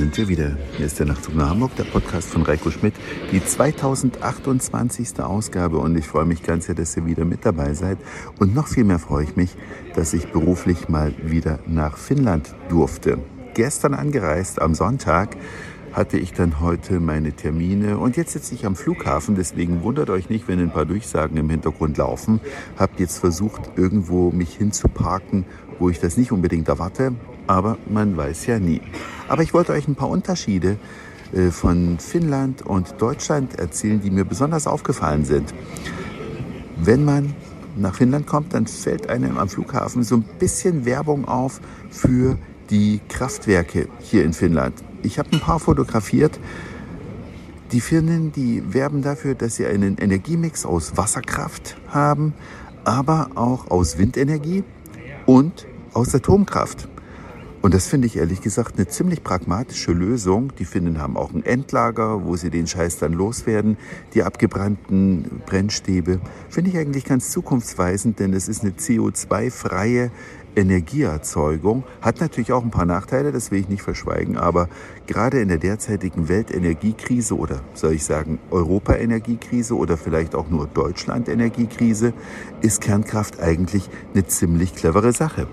sind wir wieder. Hier ist der Nachtzug nach Hamburg, der Podcast von Reiko Schmidt, die 2028. Ausgabe und ich freue mich ganz sehr, dass ihr wieder mit dabei seid und noch viel mehr freue ich mich, dass ich beruflich mal wieder nach Finnland durfte. Gestern angereist am Sonntag hatte ich dann heute meine Termine und jetzt sitze ich am Flughafen, deswegen wundert euch nicht, wenn ein paar Durchsagen im Hintergrund laufen. Hab jetzt versucht, irgendwo mich hinzuparken, wo ich das nicht unbedingt erwarte, aber man weiß ja nie. Aber ich wollte euch ein paar Unterschiede äh, von Finnland und Deutschland erzählen, die mir besonders aufgefallen sind. Wenn man nach Finnland kommt, dann fällt einem am Flughafen so ein bisschen Werbung auf für die Kraftwerke hier in Finnland. Ich habe ein paar fotografiert. Die Firmen, die werben dafür, dass sie einen Energiemix aus Wasserkraft haben, aber auch aus Windenergie und aus Atomkraft. Und das finde ich ehrlich gesagt eine ziemlich pragmatische Lösung. Die Finnen haben auch ein Endlager, wo sie den Scheiß dann loswerden. Die abgebrannten Brennstäbe finde ich eigentlich ganz zukunftsweisend, denn es ist eine CO2-freie Energieerzeugung. Hat natürlich auch ein paar Nachteile, das will ich nicht verschweigen, aber gerade in der derzeitigen Weltenergiekrise oder soll ich sagen Europa-Energiekrise oder vielleicht auch nur Deutschland-Energiekrise ist Kernkraft eigentlich eine ziemlich clevere Sache.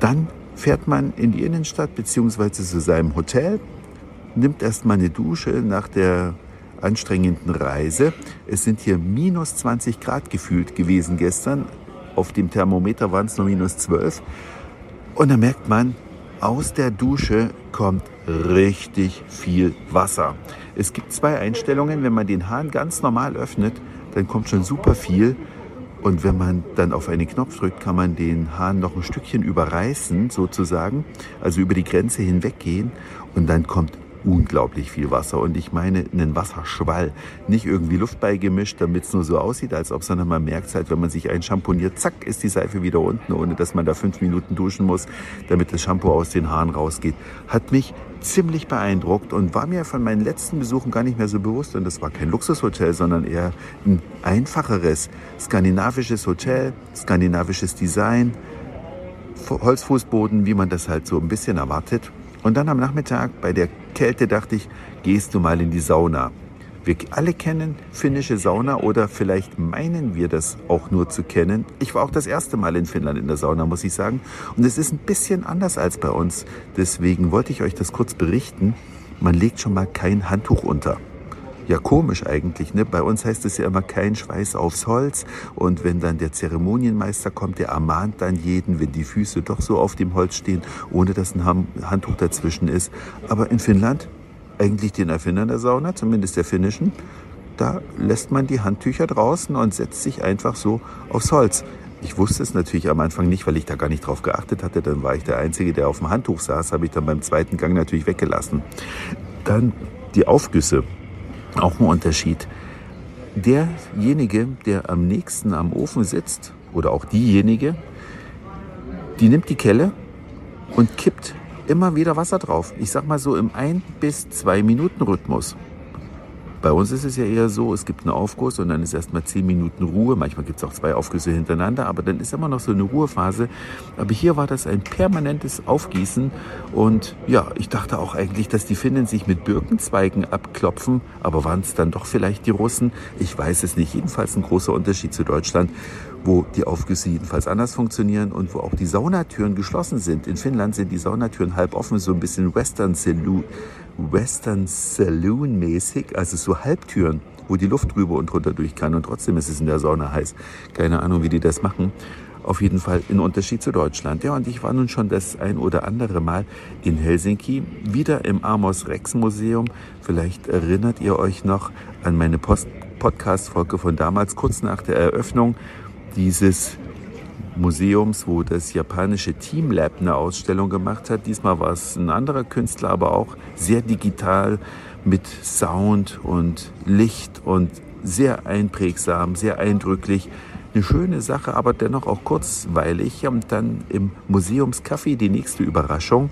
Dann fährt man in die Innenstadt bzw. zu seinem Hotel, nimmt erstmal eine Dusche nach der anstrengenden Reise. Es sind hier minus 20 Grad gefühlt gewesen gestern. Auf dem Thermometer waren es nur minus 12. Und da merkt man, aus der Dusche kommt richtig viel Wasser. Es gibt zwei Einstellungen. Wenn man den Hahn ganz normal öffnet, dann kommt schon super viel. Und wenn man dann auf einen Knopf drückt, kann man den Hahn noch ein Stückchen überreißen, sozusagen, also über die Grenze hinweggehen. Und dann kommt unglaublich viel Wasser. Und ich meine einen Wasserschwall. Nicht irgendwie Luft beigemischt, damit es nur so aussieht, als ob, sondern man merkt halt, wenn man sich einschamponiert, zack, ist die Seife wieder unten, ohne dass man da fünf Minuten duschen muss, damit das Shampoo aus den Haaren rausgeht. Hat mich ziemlich beeindruckt und war mir von meinen letzten Besuchen gar nicht mehr so bewusst. Und das war kein Luxushotel, sondern eher ein einfacheres skandinavisches Hotel, skandinavisches Design, Holzfußboden, wie man das halt so ein bisschen erwartet. Und dann am Nachmittag bei der Kälte dachte ich, gehst du mal in die Sauna. Wir alle kennen finnische Sauna oder vielleicht meinen wir das auch nur zu kennen. Ich war auch das erste Mal in Finnland in der Sauna, muss ich sagen. Und es ist ein bisschen anders als bei uns. Deswegen wollte ich euch das kurz berichten. Man legt schon mal kein Handtuch unter. Ja, komisch eigentlich. Ne? Bei uns heißt es ja immer kein Schweiß aufs Holz. Und wenn dann der Zeremonienmeister kommt, der ermahnt dann jeden, wenn die Füße doch so auf dem Holz stehen, ohne dass ein Handtuch dazwischen ist. Aber in Finnland, eigentlich den Erfindern der Sauna, zumindest der finnischen, da lässt man die Handtücher draußen und setzt sich einfach so aufs Holz. Ich wusste es natürlich am Anfang nicht, weil ich da gar nicht drauf geachtet hatte. Dann war ich der Einzige, der auf dem Handtuch saß, habe ich dann beim zweiten Gang natürlich weggelassen. Dann die Aufgüsse. Auch ein Unterschied. Derjenige, der am nächsten am Ofen sitzt, oder auch diejenige, die nimmt die Kelle und kippt immer wieder Wasser drauf. Ich sag mal so im 1 bis 2 Minuten Rhythmus. Bei uns ist es ja eher so, es gibt einen Aufguss und dann ist erstmal zehn Minuten Ruhe. Manchmal gibt es auch zwei Aufgüsse hintereinander, aber dann ist immer noch so eine Ruhephase. Aber hier war das ein permanentes Aufgießen und ja, ich dachte auch eigentlich, dass die Finnen sich mit Birkenzweigen abklopfen, aber waren es dann doch vielleicht die Russen? Ich weiß es nicht. Jedenfalls ein großer Unterschied zu Deutschland wo die Aufgüsse jedenfalls anders funktionieren und wo auch die Saunatüren geschlossen sind. In Finnland sind die Saunatüren halb offen, so ein bisschen Western Saloon, Western Saloon mäßig, also so Halbtüren, wo die Luft drüber und drunter durch kann und trotzdem ist es in der Sauna heiß. Keine Ahnung, wie die das machen. Auf jeden Fall in Unterschied zu Deutschland. Ja, und ich war nun schon das ein oder andere Mal in Helsinki, wieder im Amos Rex Museum. Vielleicht erinnert ihr euch noch an meine Podcast-Folge von damals, kurz nach der Eröffnung dieses Museums, wo das japanische Team Lab eine Ausstellung gemacht hat. Diesmal war es ein anderer Künstler, aber auch sehr digital mit Sound und Licht und sehr einprägsam, sehr eindrücklich. Eine schöne Sache, aber dennoch auch kurzweilig. Und dann im Museumscafé die nächste Überraschung.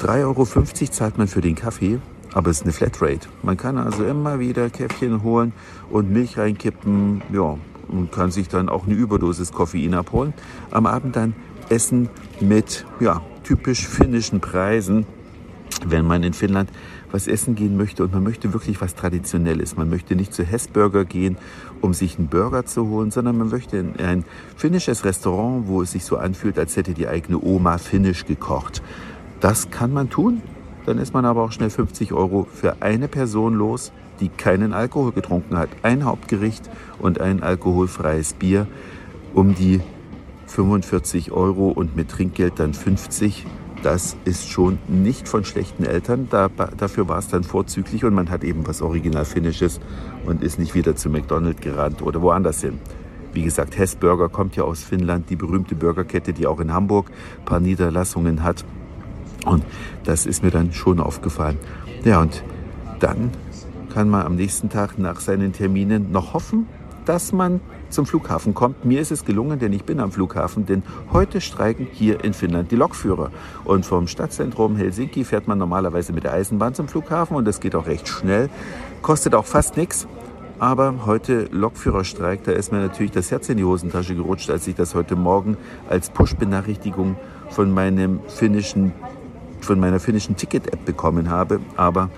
3,50 Euro zahlt man für den Kaffee, aber es ist eine Flatrate. Man kann also immer wieder Käffchen holen und Milch reinkippen. Ja, und kann sich dann auch eine Überdosis Koffein abholen. Am Abend dann Essen mit ja, typisch finnischen Preisen. wenn man in Finnland was essen gehen möchte und man möchte wirklich was Traditionelles. Man möchte nicht zu Hessburger gehen, um sich einen Burger zu holen, sondern man möchte in ein finnisches Restaurant, wo es sich so anfühlt, als hätte die eigene Oma finnisch gekocht. Das kann man tun. Dann ist man aber auch schnell 50 Euro für eine Person los, die keinen Alkohol getrunken hat. Ein Hauptgericht und ein alkoholfreies Bier um die 45 Euro und mit Trinkgeld dann 50 das ist schon nicht von schlechten Eltern. Da, dafür war es dann vorzüglich und man hat eben was Original Finnisches und ist nicht wieder zu McDonald's gerannt oder woanders hin. Wie gesagt, Hess Burger kommt ja aus Finnland, die berühmte Burgerkette, die auch in Hamburg ein paar Niederlassungen hat. Und das ist mir dann schon aufgefallen. Ja, und dann kann man am nächsten Tag nach seinen Terminen noch hoffen, dass man zum Flughafen kommt. Mir ist es gelungen, denn ich bin am Flughafen, denn heute streiken hier in Finnland die Lokführer. Und vom Stadtzentrum Helsinki fährt man normalerweise mit der Eisenbahn zum Flughafen und das geht auch recht schnell, kostet auch fast nichts. Aber heute Lokführerstreik, da ist mir natürlich das Herz in die Hosentasche gerutscht, als ich das heute Morgen als Push-Benachrichtigung von von meiner finnischen Ticket-App bekommen habe. Aber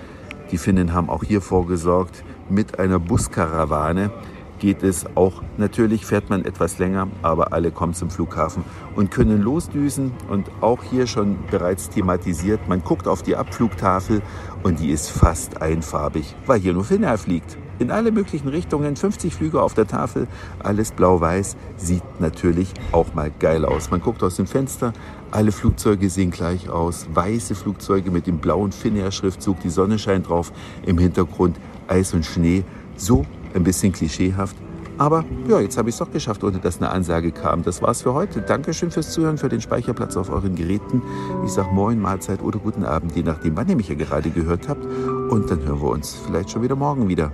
die Finnen haben auch hier vorgesorgt mit einer Buskarawane geht es auch. Natürlich fährt man etwas länger, aber alle kommen zum Flughafen und können losdüsen. Und auch hier schon bereits thematisiert, man guckt auf die Abflugtafel und die ist fast einfarbig, weil hier nur Finnair fliegt. In alle möglichen Richtungen, 50 Flüge auf der Tafel, alles blau-weiß, sieht natürlich auch mal geil aus. Man guckt aus dem Fenster, alle Flugzeuge sehen gleich aus, weiße Flugzeuge mit dem blauen Finnair-Schriftzug, die Sonne scheint drauf, im Hintergrund Eis und Schnee. So ein bisschen klischeehaft. Aber ja, jetzt habe ich es doch geschafft, ohne dass eine Ansage kam. Das war's für heute. Dankeschön fürs Zuhören, für den Speicherplatz auf euren Geräten. Ich sage Moin, Mahlzeit oder guten Abend, je nachdem, wann ihr mich ja gerade gehört habt. Und dann hören wir uns vielleicht schon wieder morgen wieder.